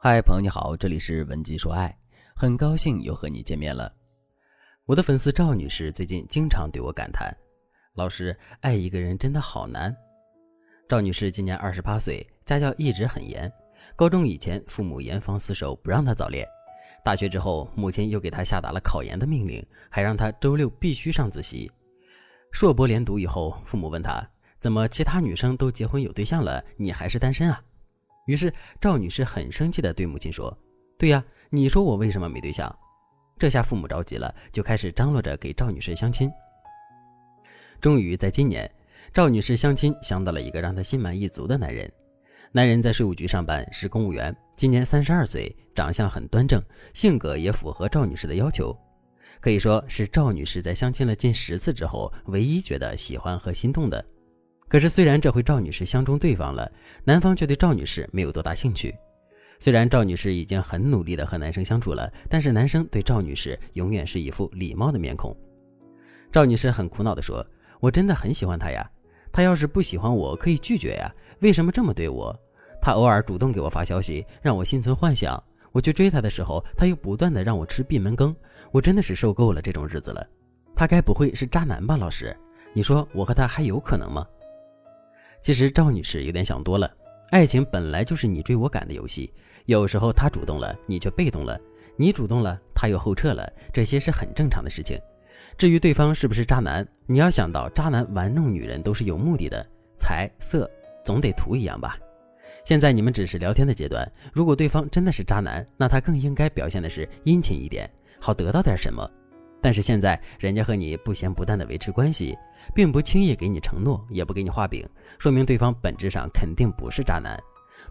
嗨，朋友你好，这里是文姬说爱，很高兴又和你见面了。我的粉丝赵女士最近经常对我感叹：“老师，爱一个人真的好难。”赵女士今年二十八岁，家教一直很严。高中以前，父母严防死守，不让她早恋；大学之后，母亲又给她下达了考研的命令，还让她周六必须上自习。硕博连读以后，父母问她：“怎么其他女生都结婚有对象了，你还是单身啊？”于是赵女士很生气地对母亲说：“对呀，你说我为什么没对象？”这下父母着急了，就开始张罗着给赵女士相亲。终于在今年，赵女士相亲相到了一个让她心满意足的男人。男人在税务局上班，是公务员，今年三十二岁，长相很端正，性格也符合赵女士的要求，可以说是赵女士在相亲了近十次之后，唯一觉得喜欢和心动的。可是，虽然这回赵女士相中对方了，男方却对赵女士没有多大兴趣。虽然赵女士已经很努力的和男生相处了，但是男生对赵女士永远是一副礼貌的面孔。赵女士很苦恼地说：“我真的很喜欢他呀，他要是不喜欢我，可以拒绝呀，为什么这么对我？他偶尔主动给我发消息，让我心存幻想，我去追他的时候，他又不断的让我吃闭门羹，我真的是受够了这种日子了。他该不会是渣男吧？老师，你说我和他还有可能吗？”其实赵女士有点想多了，爱情本来就是你追我赶的游戏，有时候他主动了，你却被动了；你主动了，他又后撤了，这些是很正常的事情。至于对方是不是渣男，你要想到渣男玩弄女人都是有目的的，财色总得图一样吧。现在你们只是聊天的阶段，如果对方真的是渣男，那他更应该表现的是殷勤一点，好得到点什么。但是现在人家和你不咸不淡的维持关系，并不轻易给你承诺，也不给你画饼，说明对方本质上肯定不是渣男。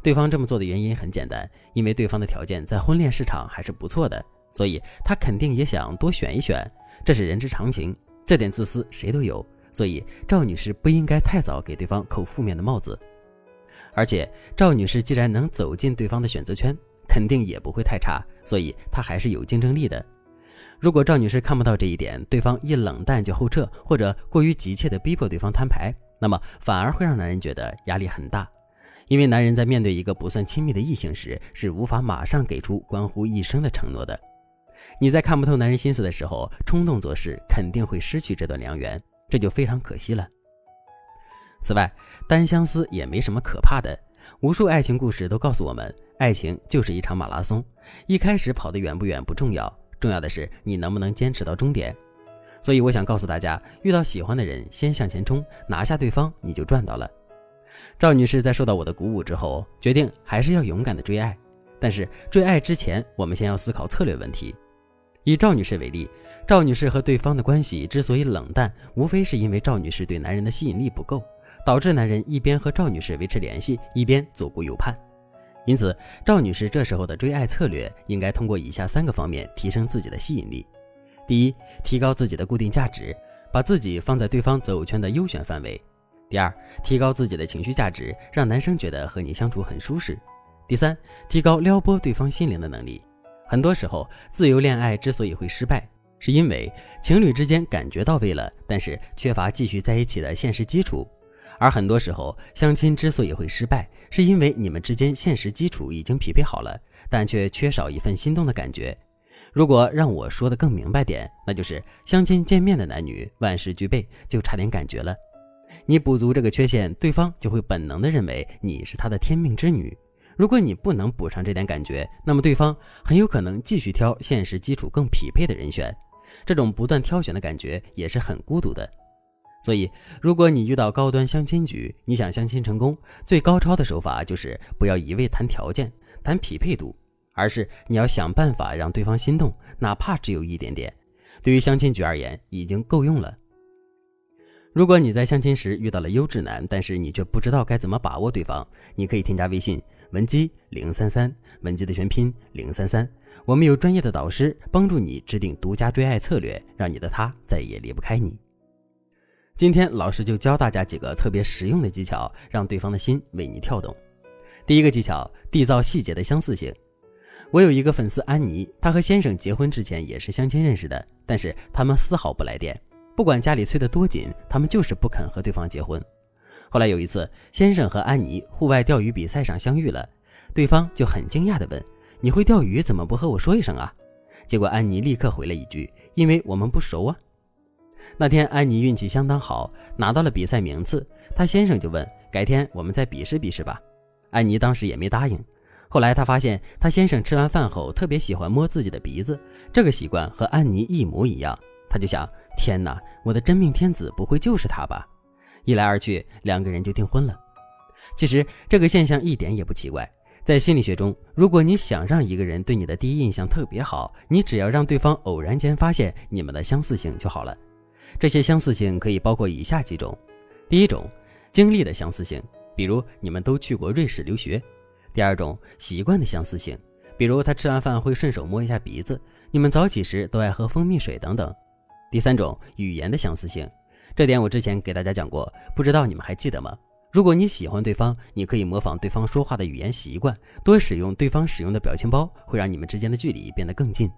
对方这么做的原因很简单，因为对方的条件在婚恋市场还是不错的，所以他肯定也想多选一选，这是人之常情。这点自私谁都有，所以赵女士不应该太早给对方扣负面的帽子。而且赵女士既然能走进对方的选择圈，肯定也不会太差，所以她还是有竞争力的。如果赵女士看不到这一点，对方一冷淡就后撤，或者过于急切地逼迫对方摊牌，那么反而会让男人觉得压力很大。因为男人在面对一个不算亲密的异性时，是无法马上给出关乎一生的承诺的。你在看不透男人心思的时候，冲动做事，肯定会失去这段良缘，这就非常可惜了。此外，单相思也没什么可怕的，无数爱情故事都告诉我们，爱情就是一场马拉松，一开始跑得远不远不重要。重要的是你能不能坚持到终点，所以我想告诉大家，遇到喜欢的人，先向前冲，拿下对方，你就赚到了。赵女士在受到我的鼓舞之后，决定还是要勇敢的追爱。但是追爱之前，我们先要思考策略问题。以赵女士为例，赵女士和对方的关系之所以冷淡，无非是因为赵女士对男人的吸引力不够，导致男人一边和赵女士维持联系，一边左顾右盼。因此，赵女士这时候的追爱策略应该通过以下三个方面提升自己的吸引力：第一，提高自己的固定价值，把自己放在对方择偶圈的优选范围；第二，提高自己的情绪价值，让男生觉得和你相处很舒适；第三，提高撩拨对方心灵的能力。很多时候，自由恋爱之所以会失败，是因为情侣之间感觉到位了，但是缺乏继续在一起的现实基础。而很多时候，相亲之所以会失败，是因为你们之间现实基础已经匹配好了，但却缺少一份心动的感觉。如果让我说的更明白点，那就是相亲见面的男女万事俱备，就差点感觉了。你补足这个缺陷，对方就会本能的认为你是他的天命之女。如果你不能补上这点感觉，那么对方很有可能继续挑现实基础更匹配的人选。这种不断挑选的感觉也是很孤独的。所以，如果你遇到高端相亲局，你想相亲成功，最高超的手法就是不要一味谈条件、谈匹配度，而是你要想办法让对方心动，哪怕只有一点点。对于相亲局而言，已经够用了。如果你在相亲时遇到了优质男，但是你却不知道该怎么把握对方，你可以添加微信文姬零三三，文姬的全拼零三三，我们有专业的导师帮助你制定独家追爱策略，让你的他再也离不开你。今天老师就教大家几个特别实用的技巧，让对方的心为你跳动。第一个技巧，缔造细节的相似性。我有一个粉丝安妮，她和先生结婚之前也是相亲认识的，但是他们丝毫不来电，不管家里催得多紧，他们就是不肯和对方结婚。后来有一次，先生和安妮户外钓鱼比赛上相遇了，对方就很惊讶地问：“你会钓鱼，怎么不和我说一声啊？”结果安妮立刻回了一句：“因为我们不熟啊。”那天安妮运气相当好，拿到了比赛名次。她先生就问：“改天我们再比试比试吧。”安妮当时也没答应。后来她发现，她先生吃完饭后特别喜欢摸自己的鼻子，这个习惯和安妮一模一样。她就想：“天哪，我的真命天子不会就是他吧？”一来二去，两个人就订婚了。其实这个现象一点也不奇怪。在心理学中，如果你想让一个人对你的第一印象特别好，你只要让对方偶然间发现你们的相似性就好了。这些相似性可以包括以下几种：第一种，经历的相似性，比如你们都去过瑞士留学；第二种，习惯的相似性，比如他吃完饭会顺手摸一下鼻子，你们早起时都爱喝蜂蜜水等等；第三种，语言的相似性，这点我之前给大家讲过，不知道你们还记得吗？如果你喜欢对方，你可以模仿对方说话的语言习惯，多使用对方使用的表情包，会让你们之间的距离变得更近。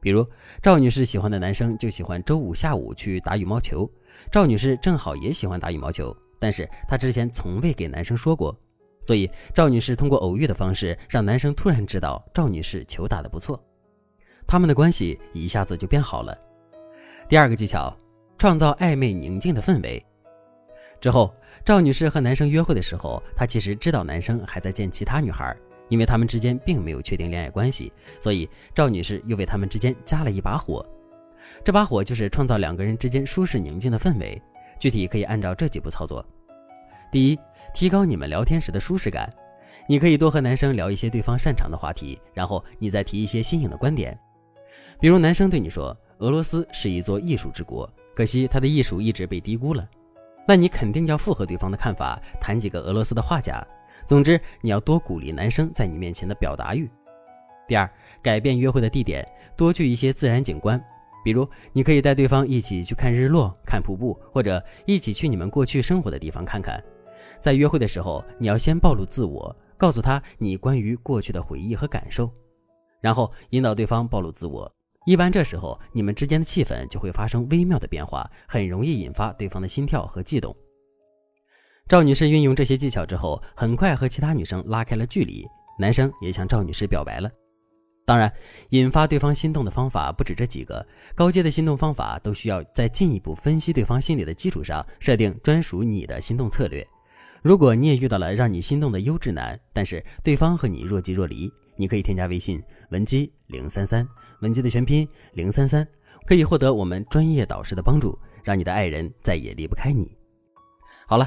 比如赵女士喜欢的男生就喜欢周五下午去打羽毛球，赵女士正好也喜欢打羽毛球，但是她之前从未给男生说过，所以赵女士通过偶遇的方式让男生突然知道赵女士球打得不错，他们的关系一下子就变好了。第二个技巧，创造暧昧宁静的氛围。之后，赵女士和男生约会的时候，她其实知道男生还在见其他女孩，因为他们之间并没有确定恋爱关系，所以赵女士又为他们之间加了一把火。这把火就是创造两个人之间舒适宁静的氛围。具体可以按照这几步操作：第一，提高你们聊天时的舒适感。你可以多和男生聊一些对方擅长的话题，然后你再提一些新颖的观点。比如男生对你说：“俄罗斯是一座艺术之国，可惜他的艺术一直被低估了。”那你肯定要附和对方的看法，谈几个俄罗斯的画家。总之，你要多鼓励男生在你面前的表达欲。第二，改变约会的地点，多去一些自然景观，比如你可以带对方一起去看日落、看瀑布，或者一起去你们过去生活的地方看看。在约会的时候，你要先暴露自我，告诉他你关于过去的回忆和感受，然后引导对方暴露自我。一般这时候，你们之间的气氛就会发生微妙的变化，很容易引发对方的心跳和悸动。赵女士运用这些技巧之后，很快和其他女生拉开了距离，男生也向赵女士表白了。当然，引发对方心动的方法不止这几个，高阶的心动方法都需要在进一步分析对方心理的基础上，设定专属你的心动策略。如果你也遇到了让你心动的优质男，但是对方和你若即若离，你可以添加微信文姬零三三，文姬的全拼零三三，可以获得我们专业导师的帮助，让你的爱人再也离不开你。好了，